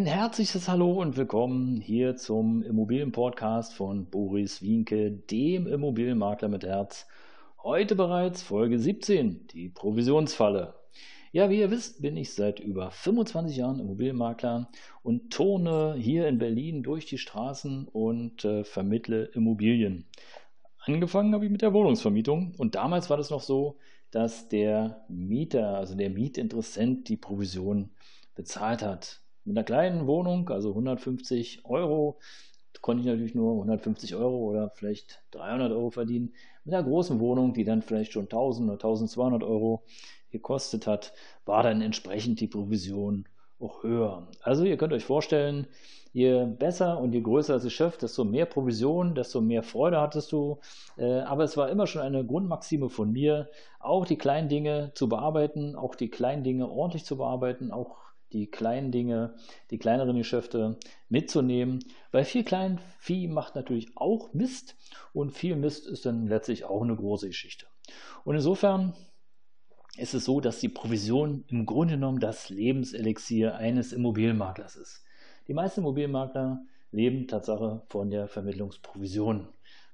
Ein herzliches Hallo und willkommen hier zum Immobilienpodcast von Boris Wienke, dem Immobilienmakler mit Herz. Heute bereits Folge 17, die Provisionsfalle. Ja, wie ihr wisst, bin ich seit über 25 Jahren Immobilienmakler und turne hier in Berlin durch die Straßen und äh, vermittle Immobilien. Angefangen habe ich mit der Wohnungsvermietung und damals war das noch so, dass der Mieter, also der Mietinteressent, die Provision bezahlt hat. Mit einer kleinen Wohnung, also 150 Euro, konnte ich natürlich nur 150 Euro oder vielleicht 300 Euro verdienen. Mit einer großen Wohnung, die dann vielleicht schon 1000 oder 1200 Euro gekostet hat, war dann entsprechend die Provision auch höher. Also ihr könnt euch vorstellen, je besser und je größer das Geschäft, desto mehr Provision, desto mehr Freude hattest du. Äh, aber es war immer schon eine Grundmaxime von mir, auch die kleinen Dinge zu bearbeiten, auch die kleinen Dinge ordentlich zu bearbeiten, auch die kleinen Dinge, die kleineren Geschäfte mitzunehmen, weil viel klein Vieh macht natürlich auch Mist und viel Mist ist dann letztlich auch eine große Geschichte. Und insofern ist es so, dass die Provision im Grunde genommen das Lebenselixier eines Immobilienmaklers ist. Die meisten Immobilienmakler leben Tatsache von der Vermittlungsprovision.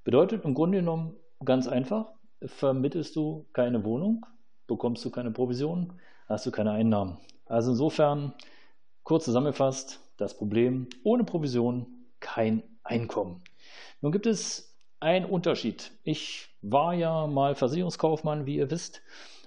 Bedeutet im Grunde genommen ganz einfach, vermittelst du keine Wohnung, bekommst du keine Provision, hast du keine Einnahmen. Also insofern, kurz zusammengefasst, das Problem ohne Provision kein Einkommen. Nun gibt es einen Unterschied. Ich war ja mal Versicherungskaufmann, wie ihr wisst,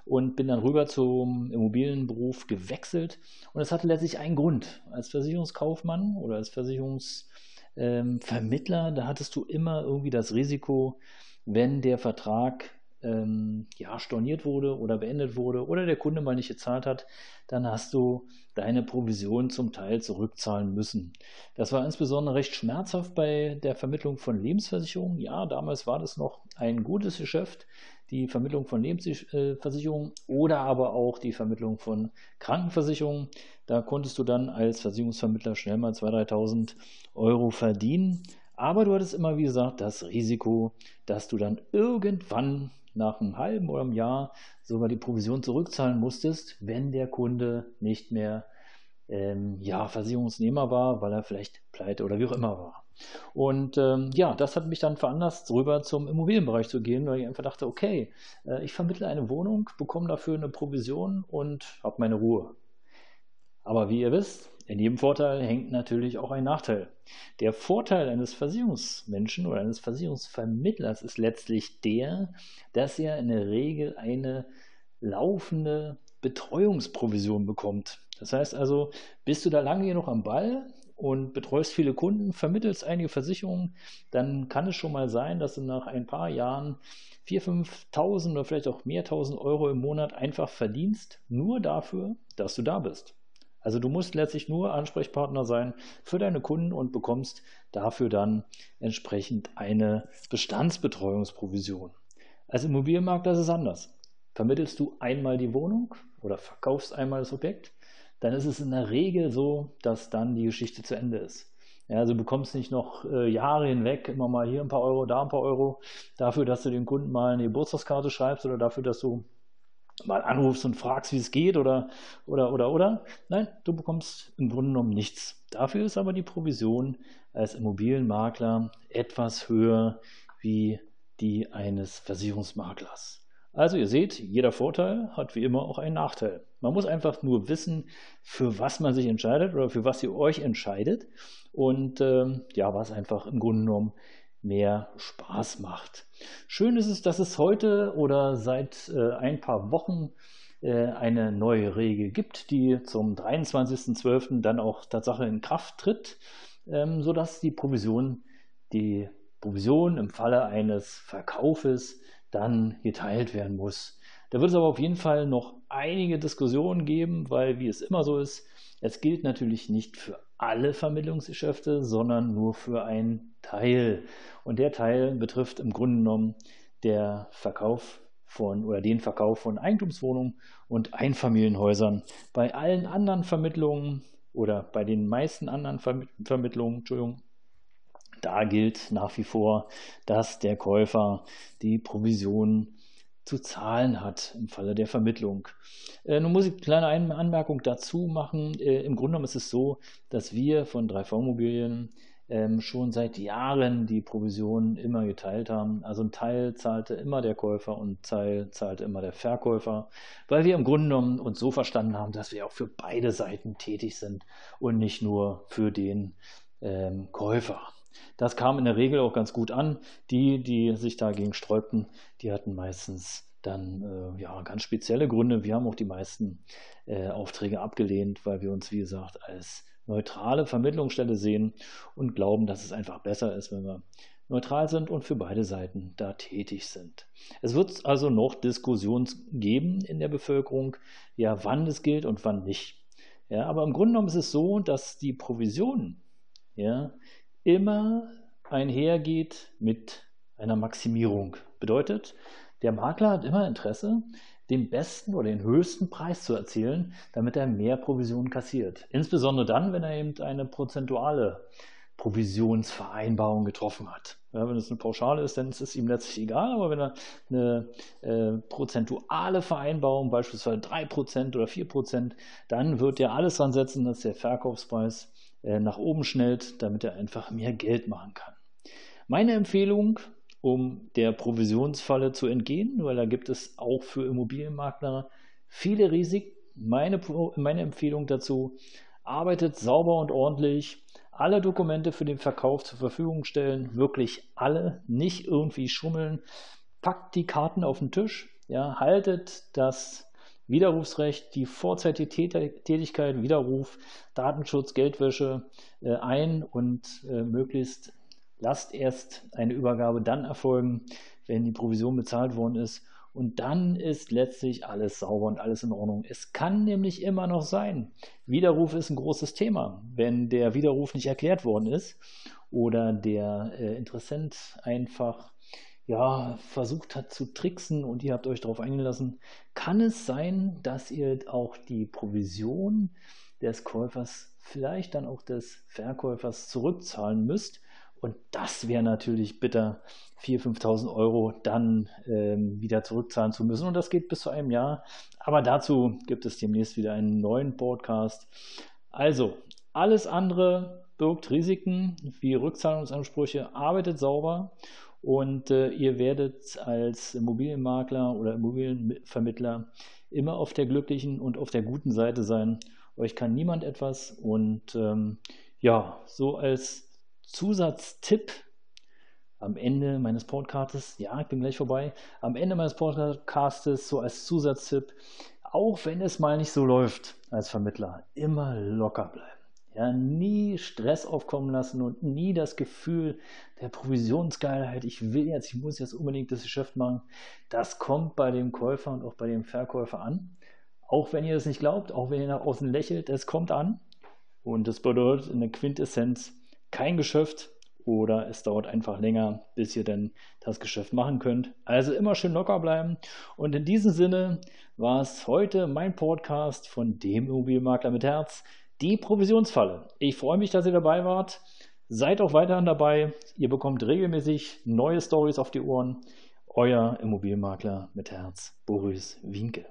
und bin dann rüber zum Immobilienberuf gewechselt. Und es hatte letztlich einen Grund. Als Versicherungskaufmann oder als Versicherungsvermittler, da hattest du immer irgendwie das Risiko, wenn der Vertrag ähm, ja, storniert wurde oder beendet wurde oder der Kunde mal nicht gezahlt hat, dann hast du deine Provision zum Teil zurückzahlen müssen. Das war insbesondere recht schmerzhaft bei der Vermittlung von Lebensversicherungen. Ja, damals war das noch ein gutes Geschäft, die Vermittlung von Lebensversicherungen oder aber auch die Vermittlung von Krankenversicherungen. Da konntest du dann als Versicherungsvermittler schnell mal 2.000, 3.000 Euro verdienen. Aber du hattest immer, wie gesagt, das Risiko, dass du dann irgendwann nach einem halben oder einem Jahr sogar die Provision zurückzahlen musstest, wenn der Kunde nicht mehr ähm, ja, Versicherungsnehmer war, weil er vielleicht pleite oder wie auch immer war. Und ähm, ja, das hat mich dann veranlasst, rüber zum Immobilienbereich zu gehen, weil ich einfach dachte, okay, äh, ich vermittle eine Wohnung, bekomme dafür eine Provision und habe meine Ruhe. Aber wie ihr wisst, in jedem Vorteil hängt natürlich auch ein Nachteil. Der Vorteil eines Versicherungsmenschen oder eines Versicherungsvermittlers ist letztlich der, dass er in der Regel eine laufende Betreuungsprovision bekommt. Das heißt also, bist du da lange genug am Ball und betreust viele Kunden, vermittelst einige Versicherungen, dann kann es schon mal sein, dass du nach ein paar Jahren 4.000, 5.000 oder vielleicht auch mehr tausend Euro im Monat einfach verdienst, nur dafür, dass du da bist. Also du musst letztlich nur Ansprechpartner sein für deine Kunden und bekommst dafür dann entsprechend eine Bestandsbetreuungsprovision. Als Immobilienmakler ist es anders. Vermittelst du einmal die Wohnung oder verkaufst einmal das Objekt, dann ist es in der Regel so, dass dann die Geschichte zu Ende ist. Ja, also du bekommst nicht noch äh, Jahre hinweg immer mal hier ein paar Euro, da ein paar Euro dafür, dass du dem Kunden mal eine Geburtstagskarte schreibst oder dafür, dass du mal anrufst und fragst, wie es geht oder, oder, oder, oder. Nein, du bekommst im Grunde genommen nichts. Dafür ist aber die Provision als Immobilienmakler etwas höher wie die eines Versicherungsmaklers. Also ihr seht, jeder Vorteil hat wie immer auch einen Nachteil. Man muss einfach nur wissen, für was man sich entscheidet oder für was ihr euch entscheidet und ähm, ja, was einfach im Grunde genommen mehr Spaß macht. Schön ist es, dass es heute oder seit äh, ein paar Wochen äh, eine neue Regel gibt, die zum 23.12. dann auch Tatsache in Kraft tritt, ähm, sodass die Provision, die Provision im Falle eines Verkaufes dann geteilt werden muss. Da wird es aber auf jeden Fall noch einige Diskussionen geben, weil wie es immer so ist, es gilt natürlich nicht für alle Vermittlungsgeschäfte, sondern nur für einen Teil. Und der Teil betrifft im Grunde genommen der Verkauf von oder den Verkauf von Eigentumswohnungen und Einfamilienhäusern. Bei allen anderen Vermittlungen oder bei den meisten anderen Vermittlungen, Entschuldigung, da gilt nach wie vor, dass der Käufer die Provision zu zahlen hat im Falle der Vermittlung. Äh, nun muss ich eine kleine Anmerkung dazu machen. Äh, Im Grunde genommen ist es so, dass wir von 3V Immobilien ähm, schon seit Jahren die Provision immer geteilt haben. Also ein Teil zahlte immer der Käufer und ein Teil zahlte immer der Verkäufer, weil wir im Grunde genommen uns so verstanden haben, dass wir auch für beide Seiten tätig sind und nicht nur für den ähm, Käufer. Das kam in der Regel auch ganz gut an. Die, die sich dagegen sträubten, die hatten meistens dann äh, ja ganz spezielle Gründe. Wir haben auch die meisten äh, Aufträge abgelehnt, weil wir uns, wie gesagt, als neutrale Vermittlungsstelle sehen und glauben, dass es einfach besser ist, wenn wir neutral sind und für beide Seiten da tätig sind. Es wird also noch Diskussionen geben in der Bevölkerung, ja, wann es gilt und wann nicht. Ja, aber im Grunde genommen ist es so, dass die Provision ja, immer einhergeht mit einer Maximierung. Bedeutet, der Makler hat immer Interesse, den besten oder den höchsten Preis zu erzielen, damit er mehr Provisionen kassiert. Insbesondere dann, wenn er eben eine prozentuale Provisionsvereinbarung getroffen hat. Ja, wenn es eine Pauschale ist, dann ist es ihm letztlich egal, aber wenn er eine äh, prozentuale Vereinbarung, beispielsweise 3% oder 4%, dann wird er alles dran setzen, dass der Verkaufspreis äh, nach oben schnellt, damit er einfach mehr Geld machen kann. Meine Empfehlung um der Provisionsfalle zu entgehen, weil da gibt es auch für Immobilienmakler viele Risiken. Meine, meine Empfehlung dazu, arbeitet sauber und ordentlich, alle Dokumente für den Verkauf zur Verfügung stellen, wirklich alle, nicht irgendwie schummeln, packt die Karten auf den Tisch, ja, haltet das Widerrufsrecht, die vorzeitige Tätigkeit, Widerruf, Datenschutz, Geldwäsche äh, ein und äh, möglichst lasst erst eine Übergabe dann erfolgen, wenn die Provision bezahlt worden ist. Und dann ist letztlich alles sauber und alles in Ordnung. Es kann nämlich immer noch sein. Widerruf ist ein großes Thema. Wenn der Widerruf nicht erklärt worden ist oder der äh, Interessent einfach ja, versucht hat zu tricksen und ihr habt euch darauf eingelassen, kann es sein, dass ihr auch die Provision des Käufers, vielleicht dann auch des Verkäufers zurückzahlen müsst und das wäre natürlich bitter, 4.000, 5.000 Euro dann ähm, wieder zurückzahlen zu müssen. Und das geht bis zu einem Jahr. Aber dazu gibt es demnächst wieder einen neuen Podcast. Also, alles andere birgt Risiken wie Rückzahlungsansprüche. Arbeitet sauber und äh, ihr werdet als Immobilienmakler oder Immobilienvermittler immer auf der glücklichen und auf der guten Seite sein. Euch kann niemand etwas und ähm, ja, so als Zusatztipp am Ende meines Podcastes, ja, ich bin gleich vorbei, am Ende meines Podcastes so als Zusatztipp, auch wenn es mal nicht so läuft als Vermittler, immer locker bleiben. Ja, nie Stress aufkommen lassen und nie das Gefühl der Provisionsgeilheit, ich will jetzt, ich muss jetzt unbedingt das Geschäft machen. Das kommt bei dem Käufer und auch bei dem Verkäufer an. Auch wenn ihr das nicht glaubt, auch wenn ihr nach außen lächelt, es kommt an. Und das bedeutet in der Quintessenz, kein Geschäft oder es dauert einfach länger, bis ihr denn das Geschäft machen könnt. Also immer schön locker bleiben. Und in diesem Sinne war es heute mein Podcast von dem Immobilienmakler mit Herz, die Provisionsfalle. Ich freue mich, dass ihr dabei wart. Seid auch weiterhin dabei. Ihr bekommt regelmäßig neue Stories auf die Ohren. Euer Immobilienmakler mit Herz, Boris Winke.